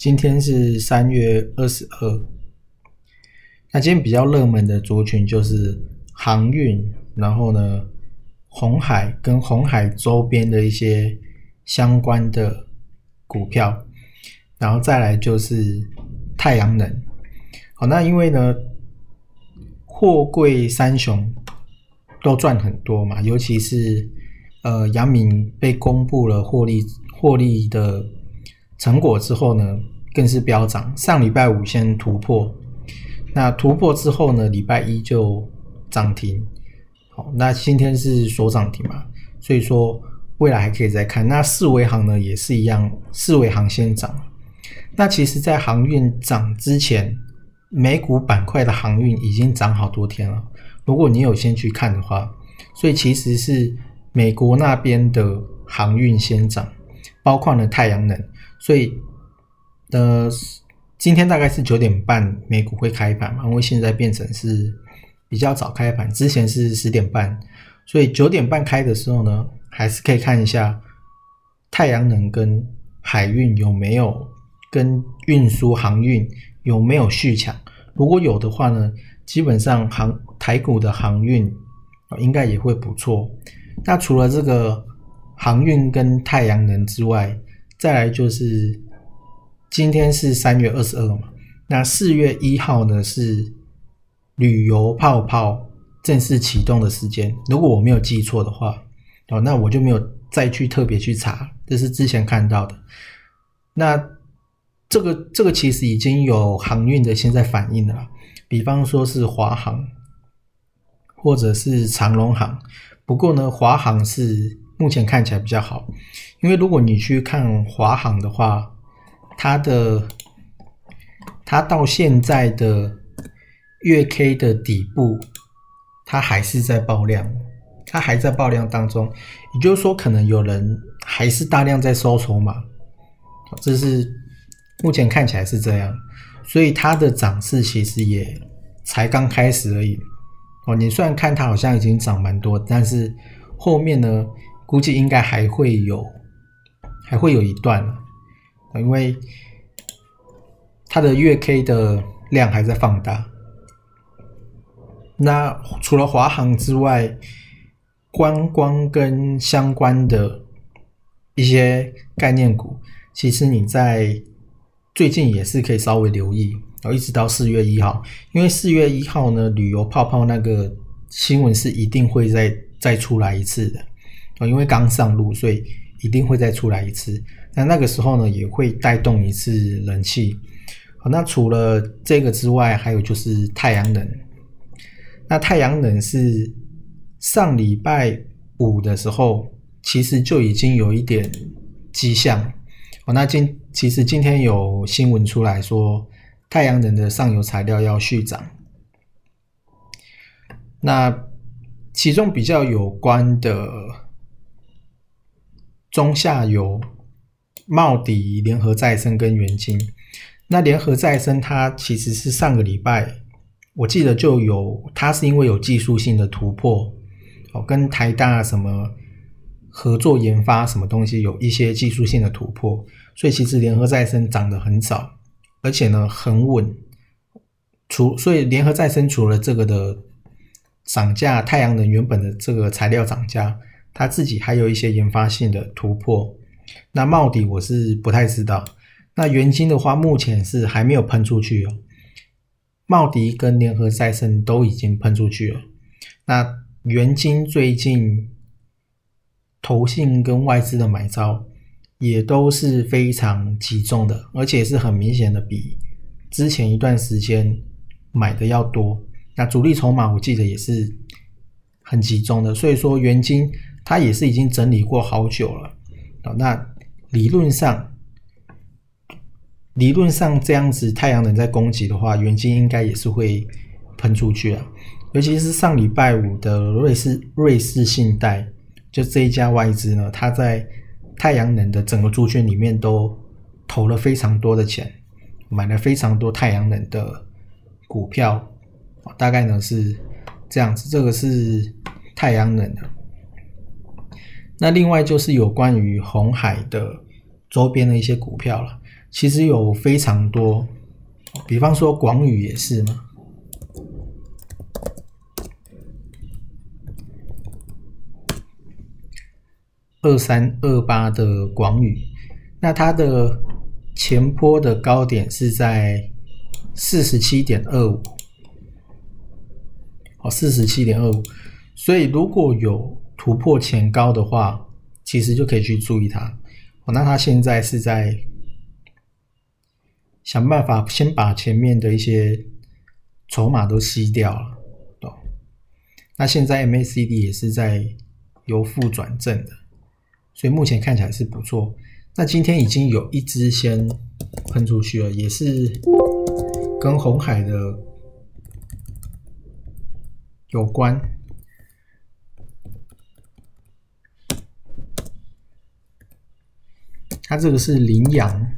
今天是三月二十二，那今天比较热门的族群就是航运，然后呢，红海跟红海周边的一些相关的股票，然后再来就是太阳能。好，那因为呢，货柜三雄都赚很多嘛，尤其是呃，阳明被公布了获利获利的。成果之后呢，更是飙涨。上礼拜五先突破，那突破之后呢，礼拜一就涨停。好，那今天是所涨停嘛，所以说未来还可以再看。那四维行呢也是一样，四维行先涨。那其实，在航运涨之前，美股板块的航运已经涨好多天了。如果你有先去看的话，所以其实是美国那边的航运先涨，包括了太阳能。所以，呃，今天大概是九点半美股会开盘嘛？因为现在变成是比较早开盘，之前是十点半，所以九点半开的时候呢，还是可以看一下太阳能跟海运有没有跟运输航运有没有续抢。如果有的话呢，基本上航台股的航运应该也会不错。那除了这个航运跟太阳能之外，再来就是今天是三月二十二嘛，那四月一号呢是旅游泡泡正式启动的时间。如果我没有记错的话，哦，那我就没有再去特别去查，这是之前看到的。那这个这个其实已经有航运的现在反应了，比方说是华航或者是长龙航，不过呢，华航是。目前看起来比较好，因为如果你去看华航的话，它的它到现在的月 K 的底部，它还是在爆量，它还在爆量当中，也就是说，可能有人还是大量在收筹码，这是目前看起来是这样，所以它的涨势其实也才刚开始而已。哦，你虽然看它好像已经涨蛮多，但是后面呢？估计应该还会有，还会有一段，因为它的月 K 的量还在放大。那除了华航之外，观光跟相关的一些概念股，其实你在最近也是可以稍微留意，然后一直到四月一号，因为四月一号呢，旅游泡泡那个新闻是一定会再再出来一次的。因为刚上路，所以一定会再出来一次。那那个时候呢，也会带动一次人气。好，那除了这个之外，还有就是太阳能。那太阳能是上礼拜五的时候，其实就已经有一点迹象。哦，那今其实今天有新闻出来说，太阳能的上游材料要续涨。那其中比较有关的。中下游，茂迪、联合再生跟元晶。那联合再生它其实是上个礼拜，我记得就有，它是因为有技术性的突破，哦，跟台大什么合作研发什么东西有一些技术性的突破，所以其实联合再生涨得很早，而且呢很稳。除所以联合再生除了这个的涨价，太阳能原本的这个材料涨价。他自己还有一些研发性的突破，那茂迪我是不太知道。那元晶的话，目前是还没有喷出去哦。茂迪跟联合再生都已经喷出去了。那元金最近投信跟外资的买招也都是非常集中的，而且是很明显的比之前一段时间买的要多。那主力筹码我记得也是很集中的，所以说元金它也是已经整理过好久了啊。那理论上，理论上这样子太阳能在攻击的话，元金应该也是会喷出去啊。尤其是上礼拜五的瑞士瑞士信贷，就这一家外资呢，它在太阳能的整个猪圈里面都投了非常多的钱，买了非常多太阳能的股票。大概呢是这样子，这个是太阳能的。那另外就是有关于红海的周边的一些股票了，其实有非常多，比方说广宇也是嘛，二三二八的广宇，那它的前坡的高点是在四十七点二五。哦，四十七点二五，所以如果有突破前高的话，其实就可以去注意它。哦，那它现在是在想办法先把前面的一些筹码都吸掉了，懂？那现在 MACD 也是在由负转正的，所以目前看起来是不错。那今天已经有一只先喷出去了，也是跟红海的。有关，它这个是羚羊。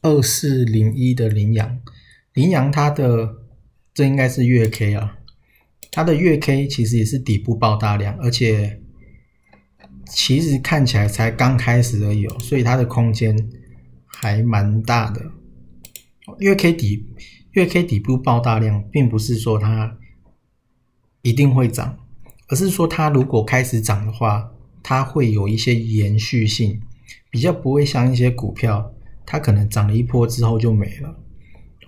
二四零一的羚羊，羚羊它的这应该是月 K 啊，它的月 K 其实也是底部爆大量，而且其实看起来才刚开始而已哦，所以它的空间还蛮大的。月 K 底月 K 底部爆大量，并不是说它一定会涨，而是说它如果开始涨的话，它会有一些延续性，比较不会像一些股票。它可能涨了一波之后就没了，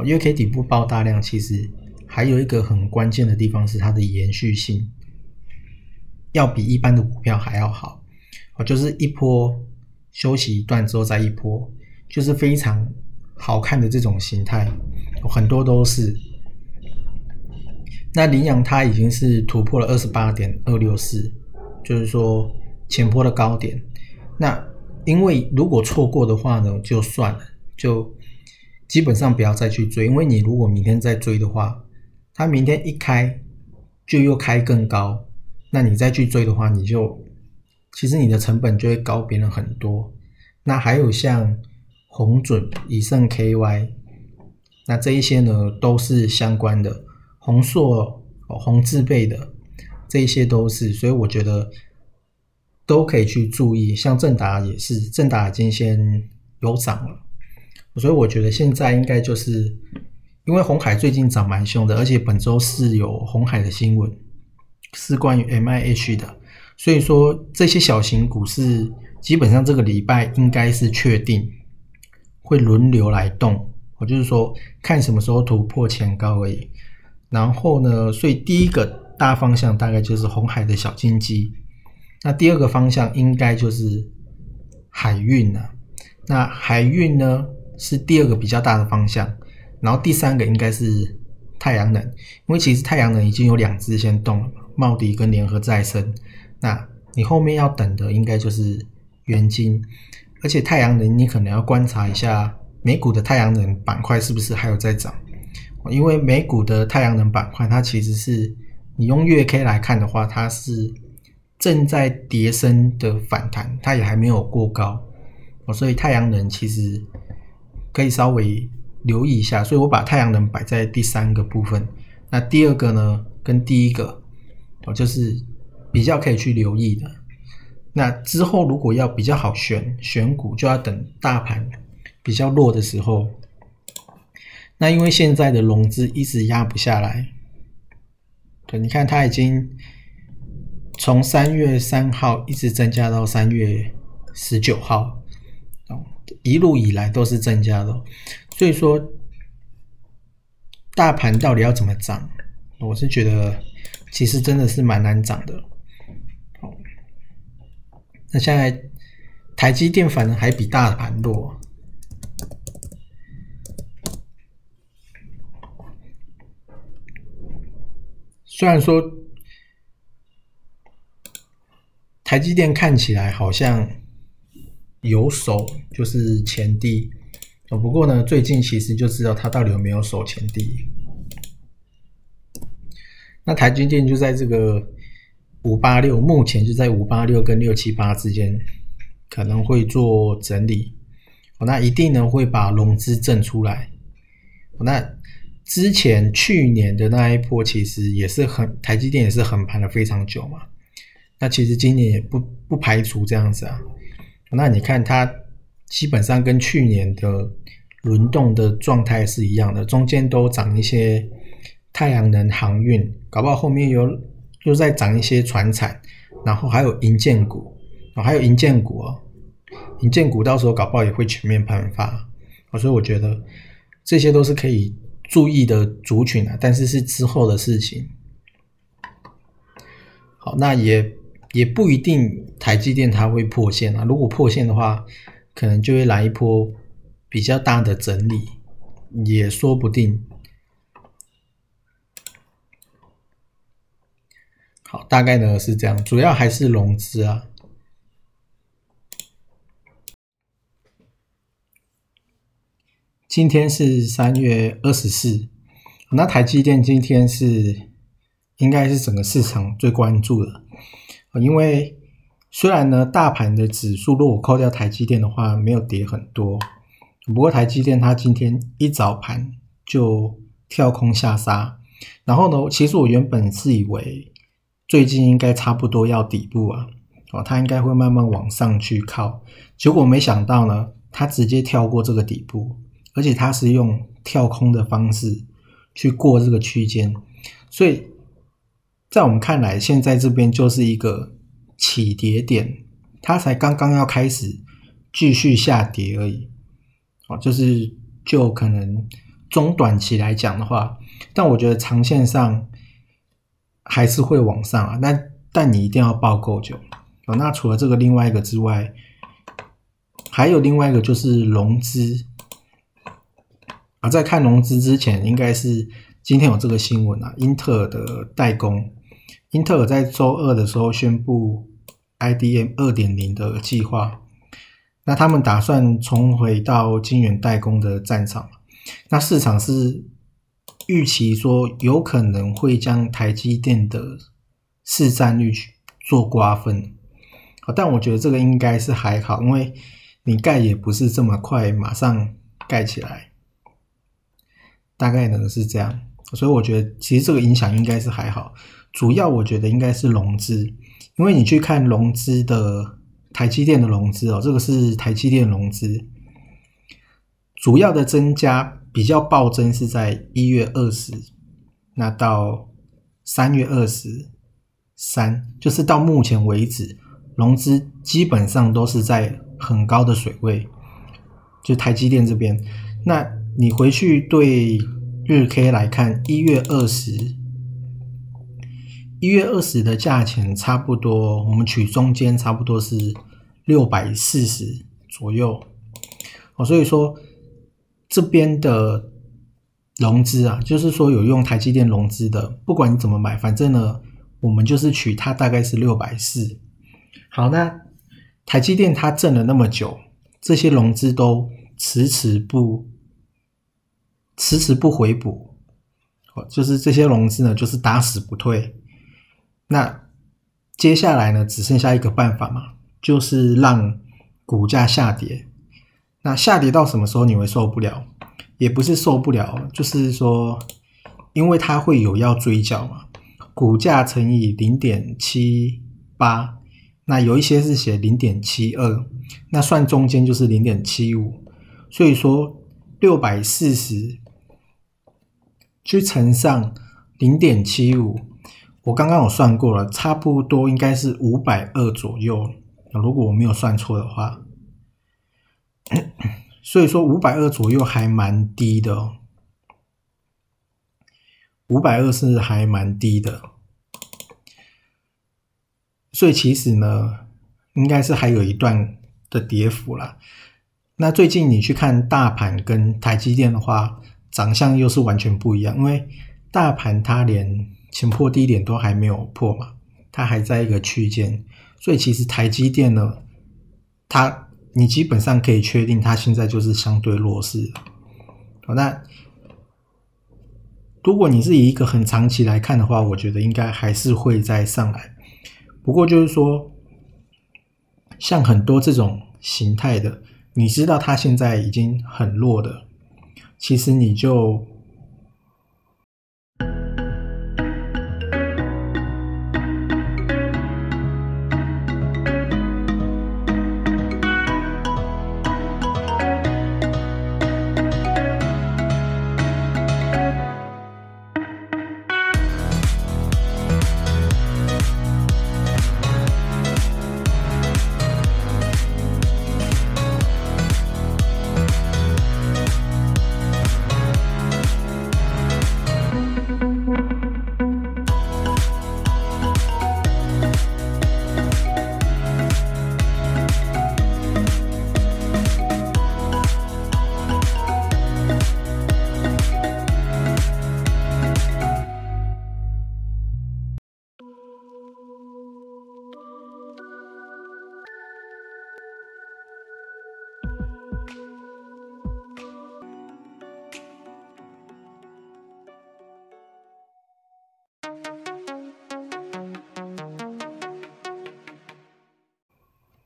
因为 K 底部爆大量，其实还有一个很关键的地方是它的延续性，要比一般的股票还要好，哦，就是一波休息一段之后再一波，就是非常好看的这种形态，很多都是。那羚羊它已经是突破了二十八点二六四，就是说前波的高点，那。因为如果错过的话呢，就算了，就基本上不要再去追。因为你如果明天再追的话，它明天一开就又开更高，那你再去追的话，你就其实你的成本就会高别人很多。那还有像红准、以盛 KY，那这一些呢都是相关的，红硕、红字辈的这一些都是，所以我觉得。都可以去注意，像正达也是，正达已经先有涨了，所以我觉得现在应该就是因为红海最近涨蛮凶的，而且本周是有红海的新闻，是关于 M I H 的，所以说这些小型股是基本上这个礼拜应该是确定会轮流来动，我就是说看什么时候突破前高而已。然后呢，所以第一个大方向大概就是红海的小金鸡。那第二个方向应该就是海运了。那海运呢是第二个比较大的方向，然后第三个应该是太阳能，因为其实太阳能已经有两只先动了，茂迪跟联合再生。那你后面要等的应该就是元晶，而且太阳能你可能要观察一下美股的太阳能板块是不是还有在涨，因为美股的太阳能板块它其实是你用月 K 来看的话，它是。正在叠升的反弹，它也还没有过高，所以太阳能其实可以稍微留意一下。所以我把太阳能摆在第三个部分。那第二个呢，跟第一个哦，就是比较可以去留意的。那之后如果要比较好选选股，就要等大盘比较弱的时候。那因为现在的融资一直压不下来，对，你看它已经从三月三号一直增加到三月十九号，一路以来都是增加的，所以说大盘到底要怎么涨，我是觉得其实真的是蛮难涨的。那现在台积电反而还比大盘弱，虽然说台积电看起来好像有手，就是前低，不过呢，最近其实就知道它到底有没有手前低。那台积电就在这个。五八六目前就在五八六跟六七八之间，可能会做整理，那一定呢会把融资挣出来。那之前去年的那一波其实也是很台积电也是横盘了非常久嘛，那其实今年也不不排除这样子啊。那你看它基本上跟去年的轮动的状态是一样的，中间都涨一些太阳能航运，搞不好后面有。又在涨一些船产，然后还有银建股，哦，还有银建股哦，银建股到时候搞不好也会全面喷发，哦所以我觉得这些都是可以注意的族群啊，但是是之后的事情。好，那也也不一定台积电它会破线啊，如果破线的话，可能就会来一波比较大的整理，也说不定。好，大概呢是这样，主要还是融资啊。今天是三月二十四，那台积电今天是应该是整个市场最关注的，因为虽然呢大盘的指数如果扣掉台积电的话没有跌很多，不过台积电它今天一早盘就跳空下杀，然后呢，其实我原本是以为。最近应该差不多要底部啊，哦，它应该会慢慢往上去靠，结果没想到呢，它直接跳过这个底部，而且它是用跳空的方式去过这个区间，所以在我们看来，现在这边就是一个起跌点，它才刚刚要开始继续下跌而已，哦，就是就可能中短期来讲的话，但我觉得长线上。还是会往上啊，但但你一定要抱够久哦。那除了这个另外一个之外，还有另外一个就是融资啊。在看融资之前，应该是今天有这个新闻啊，英特尔的代工，英特尔在周二的时候宣布 IDM 二点零的计划，那他们打算重回到晶圆代工的战场，那市场是。预期说有可能会将台积电的市占率去做瓜分，但我觉得这个应该是还好，因为你盖也不是这么快马上盖起来，大概呢是这样，所以我觉得其实这个影响应该是还好，主要我觉得应该是融资，因为你去看融资的台积电的融资哦，这个是台积电融资主要的增加。比较暴增是在一月二十，那到三月二十三，就是到目前为止，融资基本上都是在很高的水位，就台积电这边。那你回去对日 K 来看，一月二十，一月二十的价钱差不多，我们取中间差不多是六百四十左右，哦，所以说。这边的融资啊，就是说有用台积电融资的，不管你怎么买，反正呢，我们就是取它大概是六百四。好，那台积电它挣了那么久，这些融资都迟迟不迟迟不回补，哦，就是这些融资呢，就是打死不退。那接下来呢，只剩下一个办法嘛，就是让股价下跌。那下跌到什么时候你会受不了？也不是受不了，就是说，因为它会有要追缴嘛，股价乘以零点七八，那有一些是写零点七二，那算中间就是零点七五，所以说六百四十去乘上零点七五，我刚刚有算过了，差不多应该是五百二左右，如果我没有算错的话，所以说五百二左右还蛮低的。五百二是还蛮低的，所以其实呢，应该是还有一段的跌幅啦。那最近你去看大盘跟台积电的话，长相又是完全不一样。因为大盘它连前破低点都还没有破嘛，它还在一个区间，所以其实台积电呢，它你基本上可以确定它现在就是相对弱势。好，那。如果你是以一个很长期来看的话，我觉得应该还是会再上来。不过就是说，像很多这种形态的，你知道它现在已经很弱的，其实你就。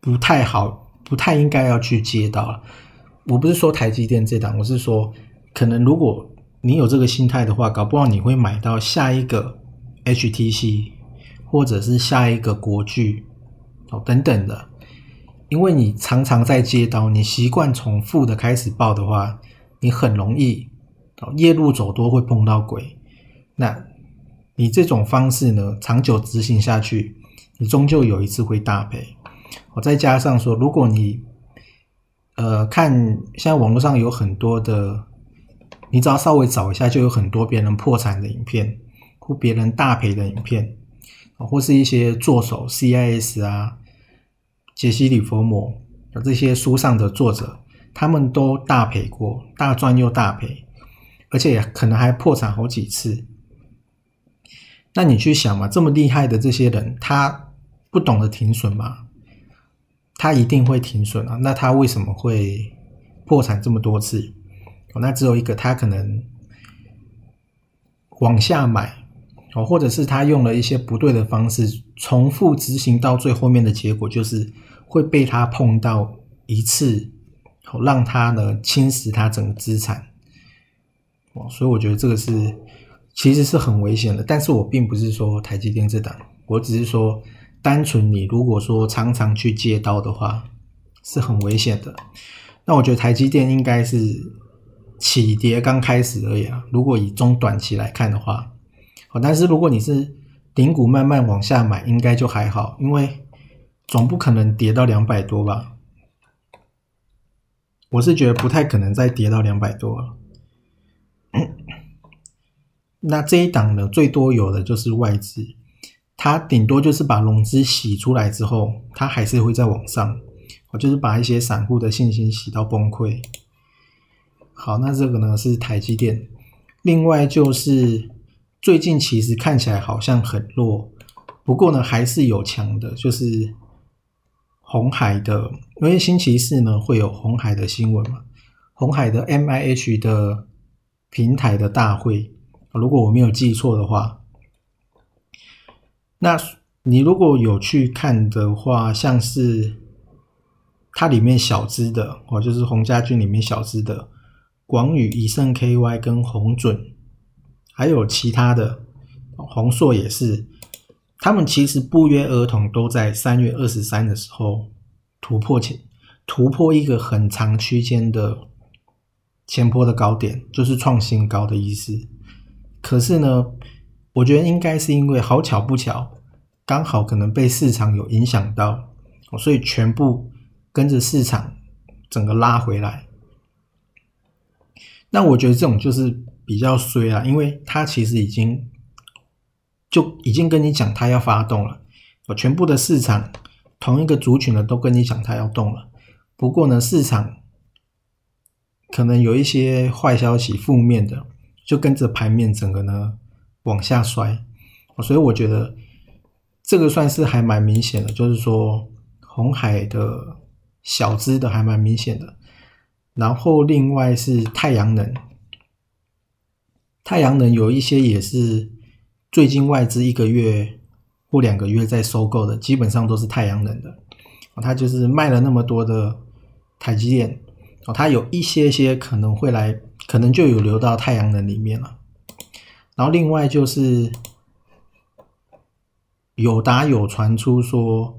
不太好，不太应该要去接到了。我不是说台积电这档，我是说，可能如果你有这个心态的话，搞不好你会买到下一个 HTC，或者是下一个国巨哦等等的。因为你常常在接刀，你习惯从负的开始报的话，你很容易哦夜路走多会碰到鬼。那你这种方式呢，长久执行下去，你终究有一次会大赔。我再加上说，如果你，呃，看现在网络上有很多的，你只要稍微找一下，就有很多别人破产的影片，或别人大赔的影片，或是一些作手 CIS 啊、杰西·里佛摩这些书上的作者，他们都大赔过，大赚又大赔，而且可能还破产好几次。那你去想嘛，这么厉害的这些人，他不懂得停损吗？他一定会停损啊！那他为什么会破产这么多次？哦，那只有一个，他可能往下买哦，或者是他用了一些不对的方式，重复执行到最后面的结果就是会被他碰到一次，哦，让他呢侵蚀他整个资产哦，所以我觉得这个是其实是很危险的。但是我并不是说台积电这档，我只是说。单纯你如果说常常去借刀的话，是很危险的。那我觉得台积电应该是起跌刚开始而已啊。如果以中短期来看的话，好，但是如果你是顶股慢慢往下买，应该就还好，因为总不可能跌到两百多吧？我是觉得不太可能再跌到两百多了。那这一档呢，最多有的就是外资。它顶多就是把融资洗出来之后，它还是会再往上，我就是把一些散户的信心洗到崩溃。好，那这个呢是台积电，另外就是最近其实看起来好像很弱，不过呢还是有强的，就是红海的，因为星期四呢会有红海的新闻嘛，红海的 M I H 的平台的大会，如果我没有记错的话。那你如果有去看的话，像是它里面小资的哦，就是洪家军里面小资的广宇、以盛 KY 跟红准，还有其他的宏硕也是，他们其实不约而同都在三月二十三的时候突破前突破一个很长区间的前坡的高点，就是创新高的意思。可是呢，我觉得应该是因为好巧不巧，刚好可能被市场有影响到，所以全部跟着市场整个拉回来。那我觉得这种就是比较衰啊，因为它其实已经。就已经跟你讲，他要发动了。我全部的市场同一个族群的都跟你讲，他要动了。不过呢，市场可能有一些坏消息、负面的，就跟着盘面整个呢往下摔。所以我觉得这个算是还蛮明显的，就是说红海的小资的还蛮明显的。然后另外是太阳能，太阳能有一些也是。最近外资一个月或两个月在收购的，基本上都是太阳能的。它就是卖了那么多的台积电，哦，它有一些些可能会来，可能就有流到太阳能里面了。然后另外就是友达有传出说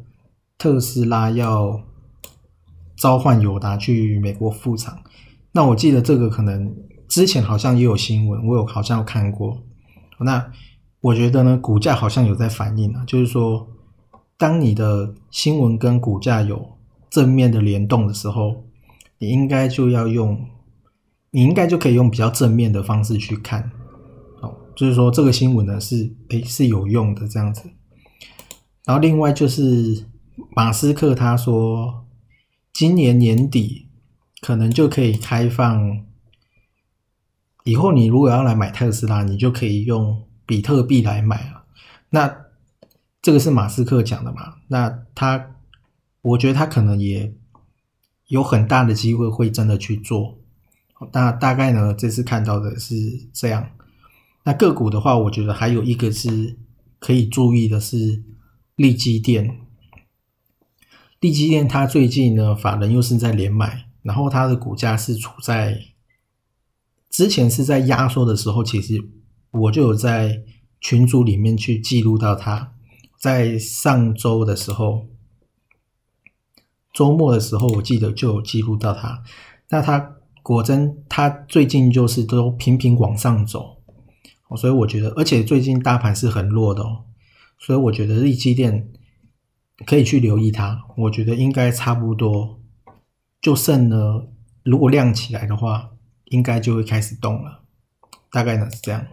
特斯拉要召唤友达去美国复厂，那我记得这个可能之前好像也有新闻，我有好像有看过。那我觉得呢，股价好像有在反应啊，就是说，当你的新闻跟股价有正面的联动的时候，你应该就要用，你应该就可以用比较正面的方式去看，就是说这个新闻呢是诶是有用的这样子。然后另外就是马斯克他说，今年年底可能就可以开放，以后你如果要来买特斯拉，你就可以用。比特币来买啊？那这个是马斯克讲的嘛？那他，我觉得他可能也有很大的机会会真的去做。那大概呢，这次看到的是这样。那个股的话，我觉得还有一个是可以注意的是利基电。利基电它最近呢，法人又是在连买，然后它的股价是处在之前是在压缩的时候，其实。我就有在群组里面去记录到它，在上周的时候，周末的时候，我记得就有记录到他。那他果真，他最近就是都频频往上走，所以我觉得，而且最近大盘是很弱的哦，所以我觉得利基电可以去留意它。我觉得应该差不多，就剩了，如果亮起来的话，应该就会开始动了，大概呢是这样。